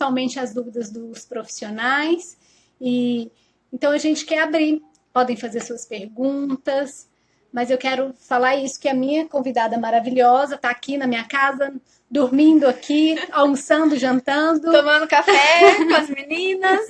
principalmente as dúvidas dos profissionais. E então a gente quer abrir, podem fazer suas perguntas, mas eu quero falar isso que a minha convidada maravilhosa está aqui na minha casa, dormindo aqui, almoçando, jantando, tomando café com as meninas.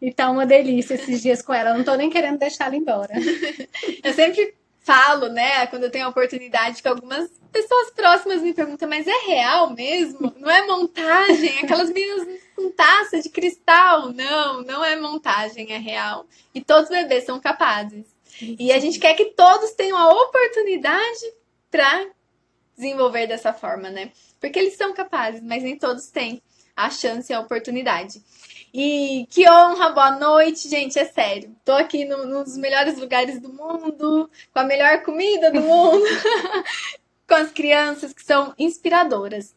E tá uma delícia esses dias com ela. Eu não tô nem querendo deixar ela embora. Eu sempre falo, né, quando eu tenho a oportunidade que algumas pessoas próximas me perguntam, mas é real mesmo? Não é montagem? Aquelas meninas com taça de cristal? Não, não é montagem, é real. E todos os bebês são capazes. E a gente quer que todos tenham a oportunidade para desenvolver dessa forma, né? Porque eles são capazes, mas nem todos têm a chance e a oportunidade. E que honra, boa noite, gente, é sério. Tô aqui no, num dos melhores lugares do mundo, com a melhor comida do mundo, com as crianças que são inspiradoras.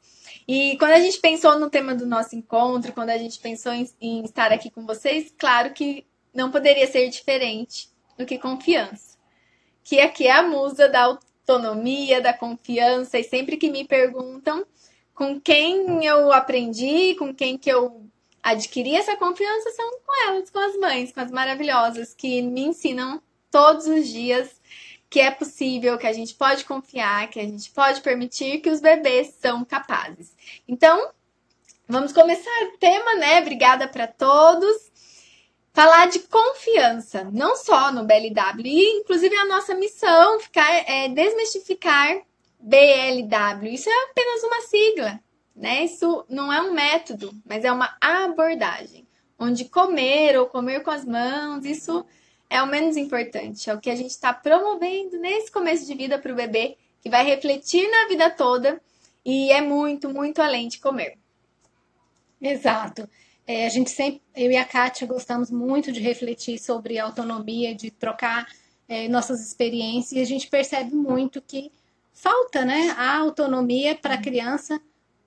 E quando a gente pensou no tema do nosso encontro, quando a gente pensou em, em estar aqui com vocês, claro que não poderia ser diferente do que confiança. Que aqui é a musa da autonomia, da confiança, e sempre que me perguntam com quem eu aprendi, com quem que eu adquirir essa confiança são com elas, com as mães, com as maravilhosas que me ensinam todos os dias que é possível, que a gente pode confiar, que a gente pode permitir que os bebês são capazes. Então, vamos começar o tema, né? Obrigada para todos. Falar de confiança, não só no BLW, e inclusive a nossa missão ficar, é desmistificar BLW. Isso é apenas uma sigla, né? Isso não é um método, mas é uma abordagem, onde comer ou comer com as mãos, isso é o menos importante, é o que a gente está promovendo nesse começo de vida para o bebê, que vai refletir na vida toda e é muito, muito além de comer. Exato. É, a gente sempre, eu e a Kátia gostamos muito de refletir sobre autonomia, de trocar é, nossas experiências, e a gente percebe muito que falta né, a autonomia para a criança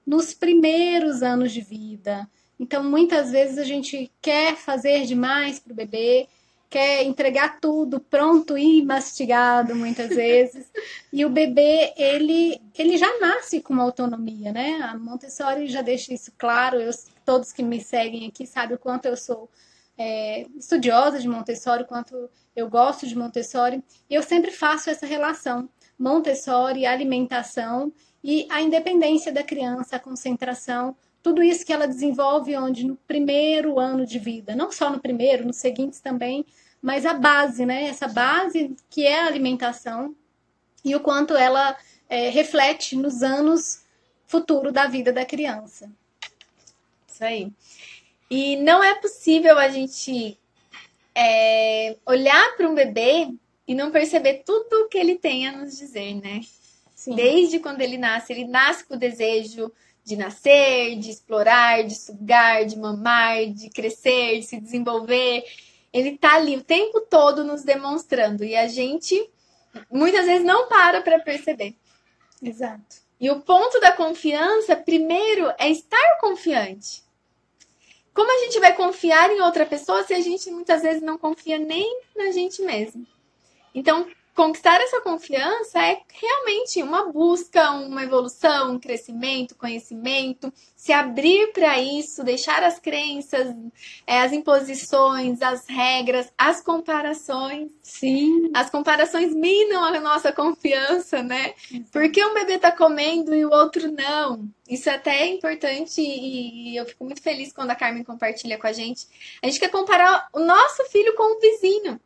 nos primeiros anos de vida. Então, muitas vezes a gente quer fazer demais para o bebê, quer entregar tudo pronto e mastigado muitas vezes. e o bebê, ele, ele já nasce com uma autonomia, né? A Montessori já deixa isso claro. Eu, todos que me seguem aqui sabem o quanto eu sou é, estudiosa de Montessori, o quanto eu gosto de Montessori. E eu sempre faço essa relação. Montessori, alimentação e a independência da criança, a concentração, tudo isso que ela desenvolve onde no primeiro ano de vida, não só no primeiro, nos seguintes também, mas a base, né? Essa base que é a alimentação e o quanto ela é, reflete nos anos futuro da vida da criança. Isso aí. E não é possível a gente é, olhar para um bebê e não perceber tudo o que ele tem a nos dizer, né? Sim. Desde quando ele nasce, ele nasce com o desejo de nascer, de explorar, de sugar, de mamar, de crescer, de se desenvolver. Ele tá ali o tempo todo nos demonstrando e a gente muitas vezes não para para perceber. Exato. E o ponto da confiança, primeiro, é estar confiante. Como a gente vai confiar em outra pessoa se a gente muitas vezes não confia nem na gente mesmo? Então, conquistar essa confiança é realmente uma busca, uma evolução, um crescimento, conhecimento, se abrir para isso, deixar as crenças, é, as imposições, as regras, as comparações. Sim. As comparações minam a nossa confiança, né? Porque um bebê tá comendo e o outro não. Isso é até importante e eu fico muito feliz quando a Carmen compartilha com a gente. A gente quer comparar o nosso filho com o vizinho.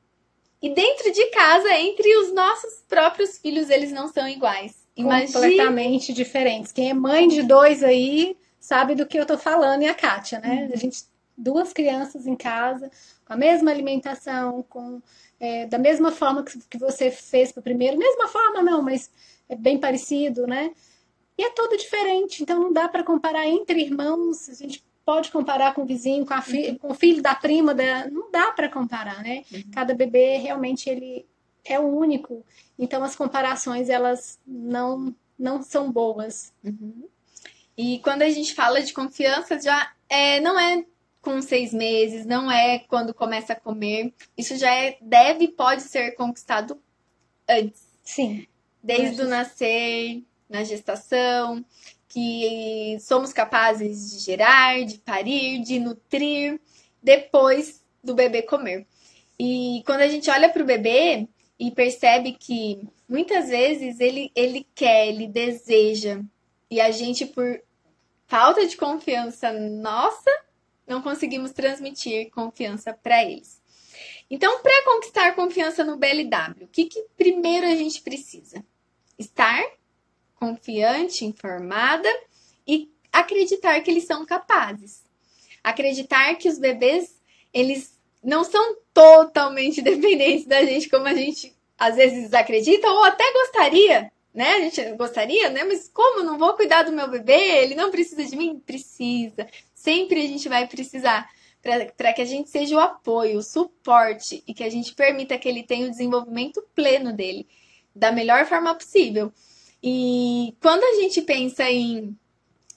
E dentro de casa, entre os nossos próprios filhos, eles não são iguais. Imagine... Completamente diferentes. Quem é mãe de dois aí sabe do que eu tô falando, e a Kátia, né? Uhum. A gente, duas crianças em casa, com a mesma alimentação, com é, da mesma forma que, que você fez para o primeiro, mesma forma não, mas é bem parecido, né? E é tudo diferente, então não dá para comparar entre irmãos. A gente pode comparar com o vizinho, com, a fi uhum. com o filho da prima, da... não dá para comparar, né? Uhum. Cada bebê realmente ele é único, então as comparações elas não não são boas. Uhum. E quando a gente fala de confiança, já é, não é com seis meses, não é quando começa a comer. Isso já é, deve, pode ser conquistado antes. Sim. Desde o nascer, na gestação. Que somos capazes de gerar, de parir, de nutrir depois do bebê comer. E quando a gente olha para o bebê e percebe que muitas vezes ele, ele quer, ele deseja, e a gente, por falta de confiança nossa, não conseguimos transmitir confiança para eles. Então, para conquistar confiança no BLW, o que, que primeiro a gente precisa? Estar confiante, informada e acreditar que eles são capazes. Acreditar que os bebês, eles não são totalmente dependentes da gente como a gente às vezes acredita ou até gostaria, né? A gente gostaria, né? Mas como não vou cuidar do meu bebê? Ele não precisa de mim? Precisa. Sempre a gente vai precisar para que a gente seja o apoio, o suporte e que a gente permita que ele tenha o desenvolvimento pleno dele da melhor forma possível. E quando a gente pensa em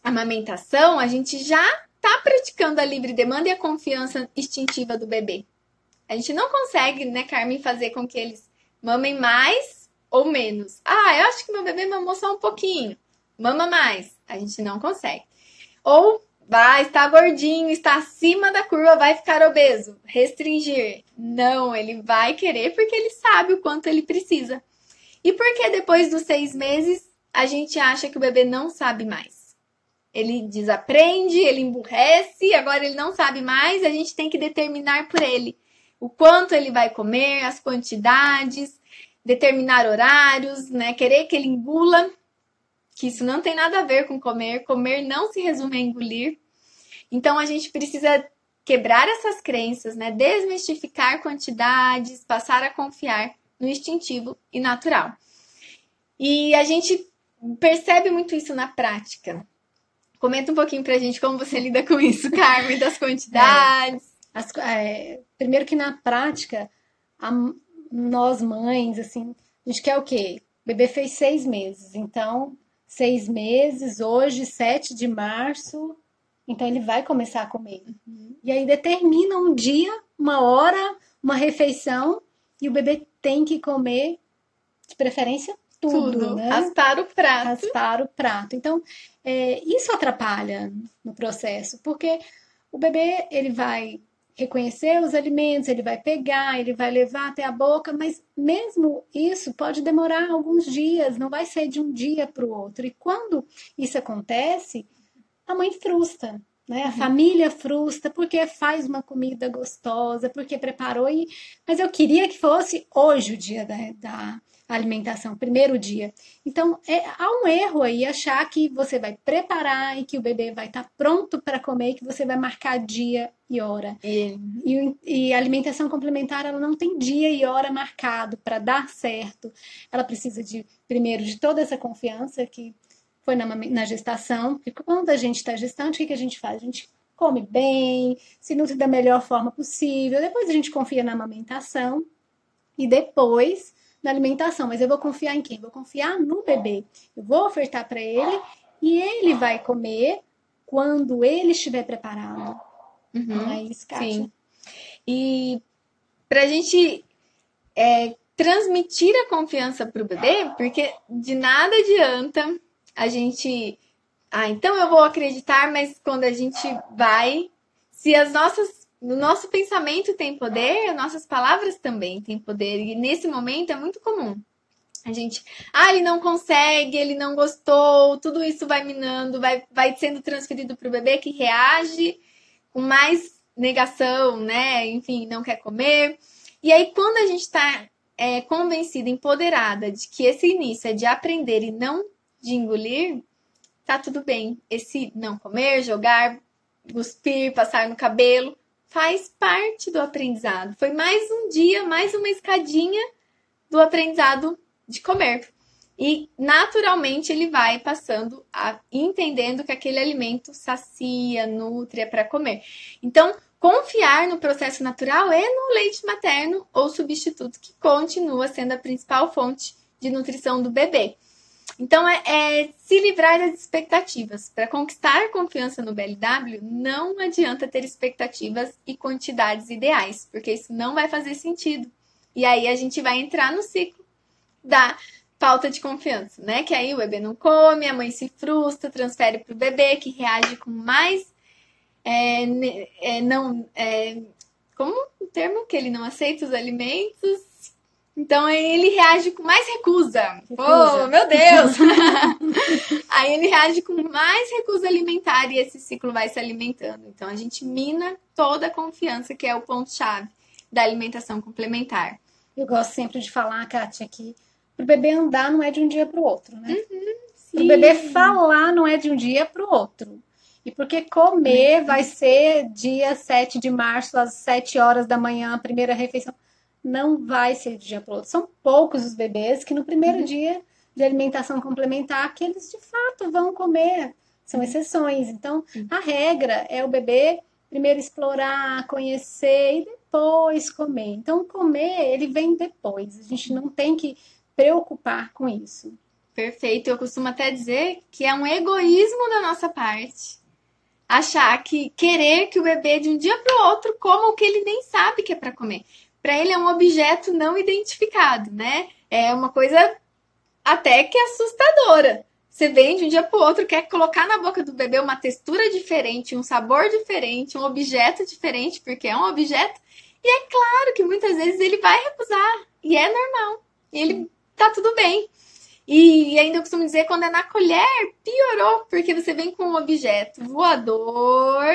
amamentação, a gente já está praticando a livre demanda e a confiança instintiva do bebê. A gente não consegue, né, Carmen, fazer com que eles mamem mais ou menos. Ah, eu acho que meu bebê mamou só um pouquinho. Mama mais. A gente não consegue. Ou vai, está gordinho, está acima da curva, vai ficar obeso. Restringir. Não, ele vai querer porque ele sabe o quanto ele precisa. E por que depois dos seis meses a gente acha que o bebê não sabe mais? Ele desaprende, ele emburrece, agora ele não sabe mais, a gente tem que determinar por ele o quanto ele vai comer, as quantidades, determinar horários, né? Querer que ele engula, que isso não tem nada a ver com comer. Comer não se resume a engolir. Então a gente precisa quebrar essas crenças, né? Desmistificar quantidades, passar a confiar no instintivo e natural. E a gente percebe muito isso na prática. Comenta um pouquinho pra gente como você lida com isso, Carmen, das quantidades. É, as, é, primeiro que na prática, a, nós mães, assim, a gente quer o quê? O bebê fez seis meses, então, seis meses, hoje, 7 de março, então ele vai começar a comer. Uhum. E aí determina um dia, uma hora, uma refeição, e o bebê tem que comer, de preferência, tudo, tudo. né? Raspar o prato. Raspar o prato. Então, é, isso atrapalha no processo, porque o bebê, ele vai reconhecer os alimentos, ele vai pegar, ele vai levar até a boca, mas mesmo isso pode demorar alguns dias, não vai ser de um dia para o outro. E quando isso acontece, a mãe frustra, né? A uhum. família frustra porque faz uma comida gostosa, porque preparou e mas eu queria que fosse hoje o dia da, da alimentação, primeiro dia. Então, é, há um erro aí achar que você vai preparar e que o bebê vai estar tá pronto para comer, que você vai marcar dia e hora. E, e, e, a alimentação complementar, ela não tem dia e hora marcado para dar certo. Ela precisa de, primeiro, de toda essa confiança que foi na, na gestação, porque quando a gente está gestante, o que, que a gente faz? A gente come bem, se nutre da melhor forma possível, depois a gente confia na amamentação e depois na alimentação. Mas eu vou confiar em quem? Vou confiar no bebê. Eu vou ofertar para ele e ele vai comer quando ele estiver preparado. Uhum, Não é isso, Kátia? Sim. E para a gente é, transmitir a confiança para o bebê, porque de nada adianta a gente. Ah, então eu vou acreditar, mas quando a gente vai, se as nossas. No nosso pensamento tem poder, nossas palavras também têm poder. E nesse momento é muito comum. A gente, ah, ele não consegue, ele não gostou, tudo isso vai minando, vai, vai sendo transferido para o bebê que reage com mais negação, né? Enfim, não quer comer. E aí, quando a gente está é, convencida, empoderada de que esse início é de aprender e não de engolir, tá tudo bem. Esse não comer, jogar, cuspir, passar no cabelo, faz parte do aprendizado. Foi mais um dia, mais uma escadinha do aprendizado de comer. E naturalmente ele vai passando a entendendo que aquele alimento sacia, nutre, é para comer. Então, confiar no processo natural é no leite materno ou substituto, que continua sendo a principal fonte de nutrição do bebê. Então, é, é se livrar das expectativas. Para conquistar confiança no BLW, não adianta ter expectativas e quantidades ideais, porque isso não vai fazer sentido. E aí a gente vai entrar no ciclo da falta de confiança, né? Que aí o bebê não come, a mãe se frustra, transfere para o bebê, que reage com mais. É, é, não, é, como o termo? Que ele não aceita os alimentos. Então ele reage com mais recusa. recusa. Oh, meu Deus! aí ele reage com mais recusa alimentar e esse ciclo vai se alimentando. Então a gente mina toda a confiança, que é o ponto-chave da alimentação complementar. Eu gosto sempre de falar, Kátia, que o bebê andar não é de um dia para o outro, né? Uhum, o bebê falar não é de um dia para o outro. E porque comer uhum. vai ser dia 7 de março, às 7 horas da manhã, a primeira refeição. Não vai ser de dia para o outro. São poucos os bebês que no primeiro uhum. dia de alimentação complementar que eles de fato vão comer. São uhum. exceções. Então, a regra é o bebê primeiro explorar, conhecer e depois comer. Então, comer, ele vem depois. A gente não tem que preocupar com isso. Perfeito. Eu costumo até dizer que é um egoísmo da nossa parte achar que querer que o bebê de um dia para o outro coma o que ele nem sabe que é para comer. Para ele é um objeto não identificado, né? É uma coisa até que assustadora. Você vem de um dia para o outro, quer colocar na boca do bebê uma textura diferente, um sabor diferente, um objeto diferente, porque é um objeto. E é claro que muitas vezes ele vai recusar. E é normal. E ele tá tudo bem. E ainda eu costumo dizer, quando é na colher, piorou, porque você vem com um objeto voador,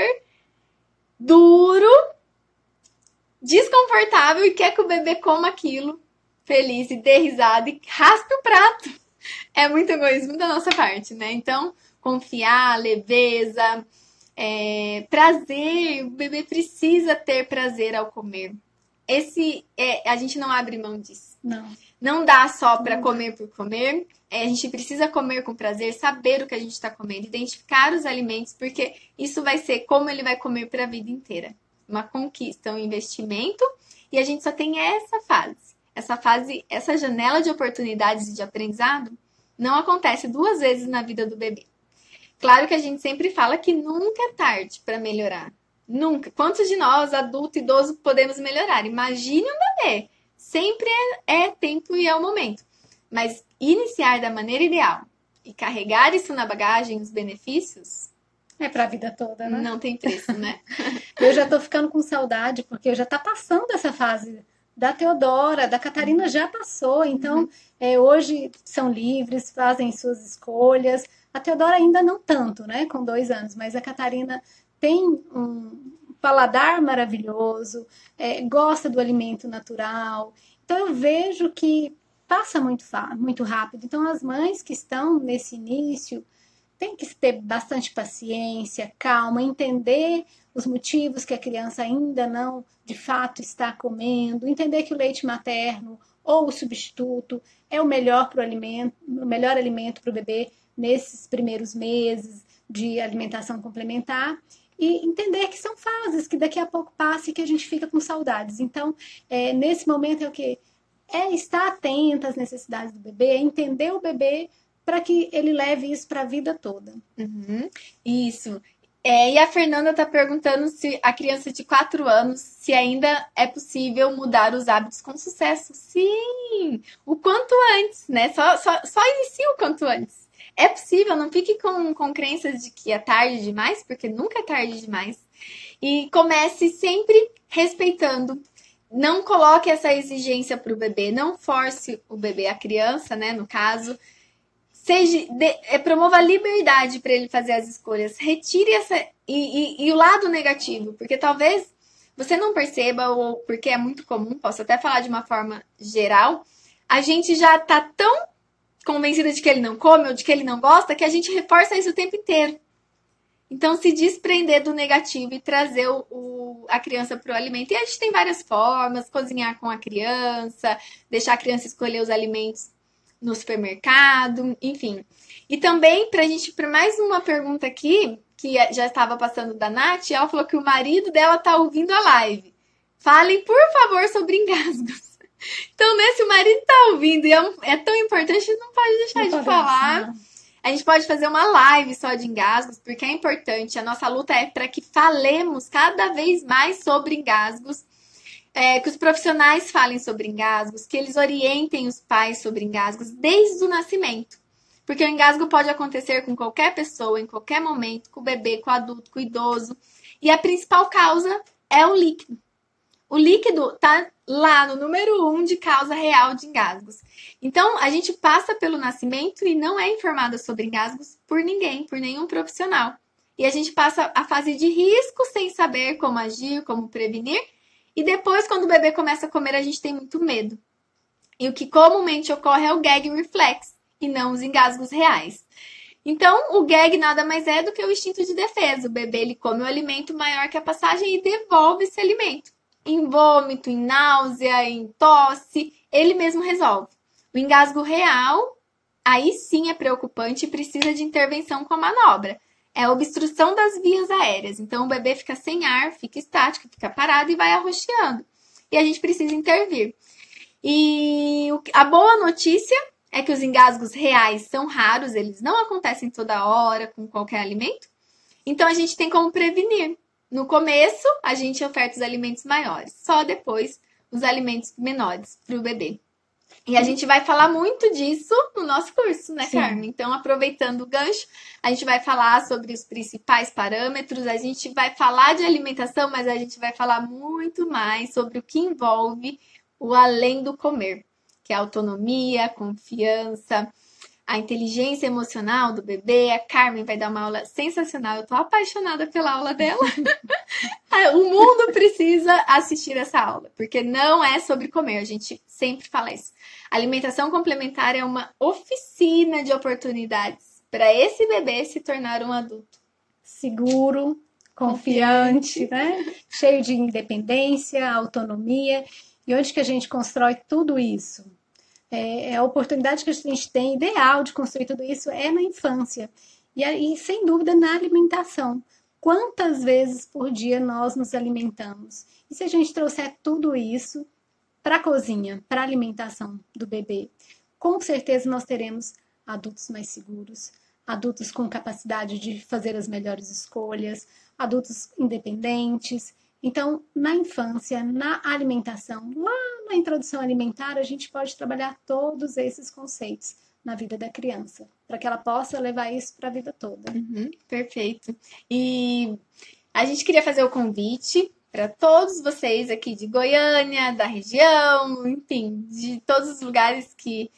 duro, desconfortável e quer que o bebê coma aquilo, feliz e dê risada e raspe o prato. É muito egoísmo da nossa parte, né? Então, confiar, leveza, é, prazer, o bebê precisa ter prazer ao comer. Esse é, a gente não abre mão disso. Não. Não dá só para comer por comer. É, a gente precisa comer com prazer, saber o que a gente está comendo, identificar os alimentos, porque isso vai ser como ele vai comer para a vida inteira. Uma conquista, um investimento, e a gente só tem essa fase. Essa fase, essa janela de oportunidades de aprendizado não acontece duas vezes na vida do bebê. Claro que a gente sempre fala que nunca é tarde para melhorar. Nunca. Quantos de nós, adulto, idoso, podemos melhorar? Imagine um bebê sempre é, é tempo e é o momento. Mas iniciar da maneira ideal e carregar isso na bagagem, os benefícios. É pra vida toda, né? Não tem preço, né? eu já tô ficando com saudade, porque já tá passando essa fase da Teodora, da Catarina já passou, então uhum. é, hoje são livres, fazem suas escolhas. A Teodora ainda não tanto, né? Com dois anos, mas a Catarina tem um, paladar maravilhoso, é, gosta do alimento natural. Então eu vejo que passa muito, muito rápido. Então as mães que estão nesse início têm que ter bastante paciência, calma, entender os motivos que a criança ainda não de fato está comendo, entender que o leite materno ou o substituto é o melhor para o alimento, o melhor alimento para o bebê nesses primeiros meses de alimentação complementar e entender que são fases, que daqui a pouco passa e que a gente fica com saudades. Então, é, nesse momento é o que? É estar atenta às necessidades do bebê, é entender o bebê para que ele leve isso para a vida toda. Uhum. Isso. É, e a Fernanda está perguntando se a criança de 4 anos, se ainda é possível mudar os hábitos com sucesso. Sim! O quanto antes, né? Só, só, só inicia o quanto antes. É possível, não fique com, com crenças de que é tarde demais, porque nunca é tarde demais. E comece sempre respeitando. Não coloque essa exigência para o bebê, não force o bebê, a criança, né, no caso. Seja, de, é, promova a liberdade para ele fazer as escolhas. Retire essa. E, e, e o lado negativo, porque talvez você não perceba, ou porque é muito comum, posso até falar de uma forma geral, a gente já tá tão convencida de que ele não come ou de que ele não gosta, que a gente reforça isso o tempo inteiro. Então, se desprender do negativo e trazer o, o a criança para o alimento. E a gente tem várias formas: cozinhar com a criança, deixar a criança escolher os alimentos no supermercado, enfim. E também, para a gente, para mais uma pergunta aqui, que já estava passando da Nath, ela falou que o marido dela está ouvindo a live. Falem, por favor, sobre engasgos. Então, nesse o marido tá ouvindo e é, um, é tão importante, não pode deixar não de falar. A gente pode fazer uma live só de engasgos, porque é importante. A nossa luta é para que falemos cada vez mais sobre engasgos. É, que os profissionais falem sobre engasgos, que eles orientem os pais sobre engasgos desde o nascimento. Porque o engasgo pode acontecer com qualquer pessoa, em qualquer momento, com o bebê, com o adulto, com o idoso. E a principal causa é o líquido. O líquido está lá no número um de causa real de engasgos. Então, a gente passa pelo nascimento e não é informada sobre engasgos por ninguém, por nenhum profissional. E a gente passa a fase de risco sem saber como agir, como prevenir. E depois, quando o bebê começa a comer, a gente tem muito medo. E o que comumente ocorre é o gag reflex e não os engasgos reais. Então, o gag nada mais é do que o instinto de defesa. O bebê ele come o alimento maior que a passagem e devolve esse alimento. Em vômito, em náusea, em tosse, ele mesmo resolve. O engasgo real, aí sim é preocupante e precisa de intervenção com a manobra. É obstrução das vias aéreas. Então, o bebê fica sem ar, fica estático, fica parado e vai arroxeando. E a gente precisa intervir. E a boa notícia é que os engasgos reais são raros, eles não acontecem toda hora com qualquer alimento. Então a gente tem como prevenir. No começo, a gente oferta os alimentos maiores, só depois os alimentos menores para o bebê. E a gente vai falar muito disso no nosso curso, né, Sim. Carmen? Então, aproveitando o gancho, a gente vai falar sobre os principais parâmetros, a gente vai falar de alimentação, mas a gente vai falar muito mais sobre o que envolve o além do comer que é autonomia, confiança, a inteligência emocional do bebê. A Carmen vai dar uma aula sensacional. Eu tô apaixonada pela aula dela. o mundo precisa assistir essa aula, porque não é sobre comer. A gente sempre fala isso. alimentação complementar é uma oficina de oportunidades para esse bebê se tornar um adulto seguro, confiante, né? Cheio de independência, autonomia. E onde que a gente constrói tudo isso? É, é, a oportunidade que a gente tem ideal de construir tudo isso é na infância. E aí, sem dúvida, na alimentação. Quantas vezes por dia nós nos alimentamos? E se a gente trouxer tudo isso para a cozinha, para a alimentação do bebê, com certeza nós teremos adultos mais seguros, adultos com capacidade de fazer as melhores escolhas, adultos independentes então, na infância, na alimentação, lá na introdução alimentar, a gente pode trabalhar todos esses conceitos na vida da criança, para que ela possa levar isso para a vida toda. Uhum, perfeito. E a gente queria fazer o convite para todos vocês aqui de Goiânia, da região, enfim, de todos os lugares que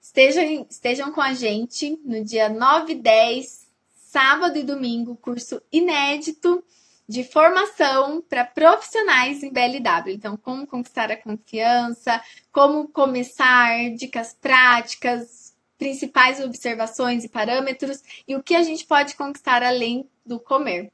estejam, estejam com a gente no dia 9 e 10, sábado e domingo, curso inédito de formação para profissionais em BLW. Então, como conquistar a confiança, como começar, dicas práticas, principais observações e parâmetros e o que a gente pode conquistar além do comer.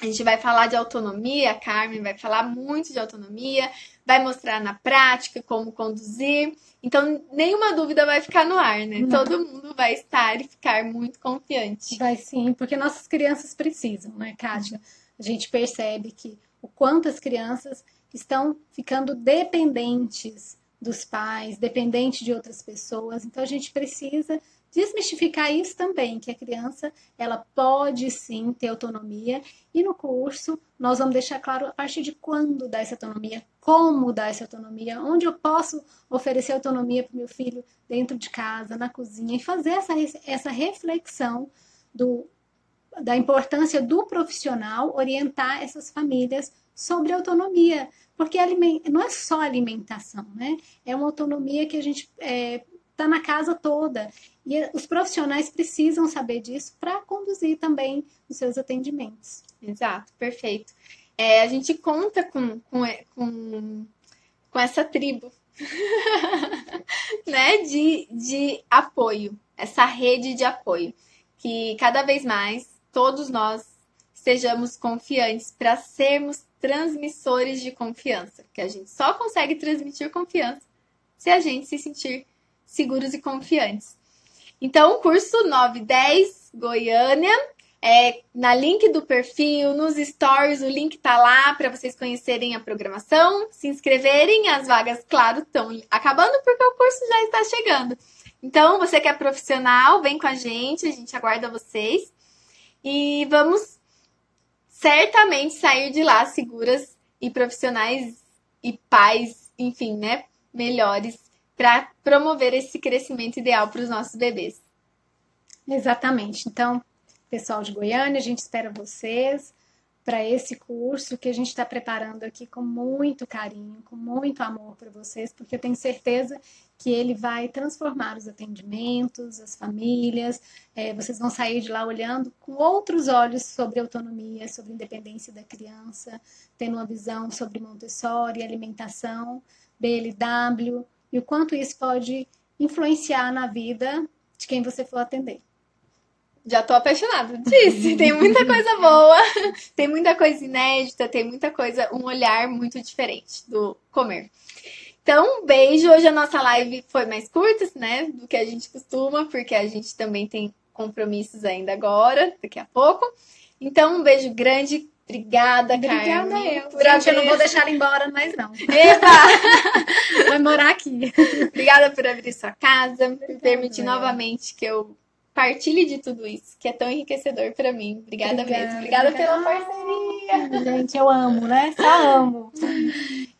A gente vai falar de autonomia, a Carmen vai falar muito de autonomia, vai mostrar na prática como conduzir. Então, nenhuma dúvida vai ficar no ar, né? Não. Todo mundo vai estar e ficar muito confiante. Vai sim, porque nossas crianças precisam, né, Kátia? A gente percebe que o quanto as crianças estão ficando dependentes dos pais, dependentes de outras pessoas. Então a gente precisa desmistificar isso também, que a criança ela pode sim ter autonomia e no curso nós vamos deixar claro a partir de quando dar essa autonomia, como dar essa autonomia, onde eu posso oferecer autonomia para o meu filho dentro de casa, na cozinha e fazer essa, essa reflexão do da importância do profissional orientar essas famílias sobre autonomia, porque não é só alimentação, né? É uma autonomia que a gente está é, tá na casa toda. E os profissionais precisam saber disso para conduzir também os seus atendimentos. Exato, perfeito. É, a gente conta com, com, com, com essa tribo né, de, de apoio, essa rede de apoio, que cada vez mais todos nós estejamos confiantes para sermos transmissores de confiança, que a gente só consegue transmitir confiança se a gente se sentir seguros e confiantes. Então, o curso 910 Goiânia é na link do perfil, nos stories, o link tá lá para vocês conhecerem a programação, se inscreverem. As vagas, claro, estão acabando porque o curso já está chegando. Então, você que é profissional, vem com a gente, a gente aguarda vocês e vamos certamente sair de lá seguras e profissionais e pais, enfim, né, melhores para promover esse crescimento ideal para os nossos bebês. Exatamente. Então, pessoal de Goiânia, a gente espera vocês para esse curso que a gente está preparando aqui com muito carinho, com muito amor para vocês, porque eu tenho certeza que ele vai transformar os atendimentos, as famílias. É, vocês vão sair de lá olhando com outros olhos sobre autonomia, sobre independência da criança, tendo uma visão sobre Montessori, alimentação, BLW e o quanto isso pode influenciar na vida de quem você for atender. Já tô apaixonada. Disse, tem muita coisa boa, tem muita coisa inédita, tem muita coisa, um olhar muito diferente do comer. Então, um beijo. Hoje a nossa live foi mais curta, né, do que a gente costuma, porque a gente também tem compromissos ainda agora, daqui a pouco. Então, um beijo grande. Obrigada, Obrigada Carmen. eu. Por gente, eu não vou deixar ela embora mais não. Eba! Vai morar aqui. Obrigada por abrir sua casa, por permitir novamente que eu partilhe de tudo isso, que é tão enriquecedor para mim. Obrigada, Obrigada mesmo. Obrigada pela parceria. Gente, eu amo, né? Só amo.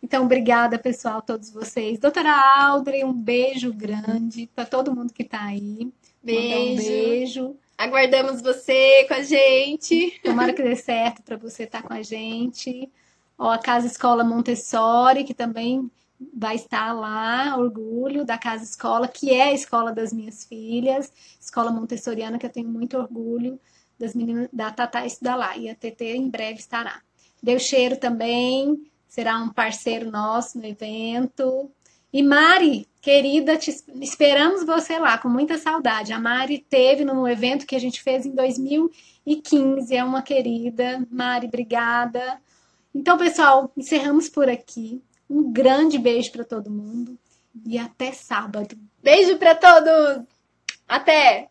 Então, obrigada, pessoal, todos vocês. Doutora Audrey, um beijo grande para todo mundo que está aí. Beijo. Um beijo. Aguardamos você com a gente. Tomara que dê certo para você estar tá com a gente. Ó, a Casa Escola Montessori, que também vai estar lá, orgulho da Casa Escola, que é a escola das minhas filhas, escola montessoriana que eu tenho muito orgulho das meninas da Tatá estudar lá, e a TT em breve estará. Deu cheiro também, será um parceiro nosso no evento. E Mari, querida, te esperamos você lá com muita saudade. A Mari teve no evento que a gente fez em 2015, é uma querida. Mari, obrigada. Então, pessoal, encerramos por aqui. Um grande beijo para todo mundo e até sábado. Beijo para todos. Até.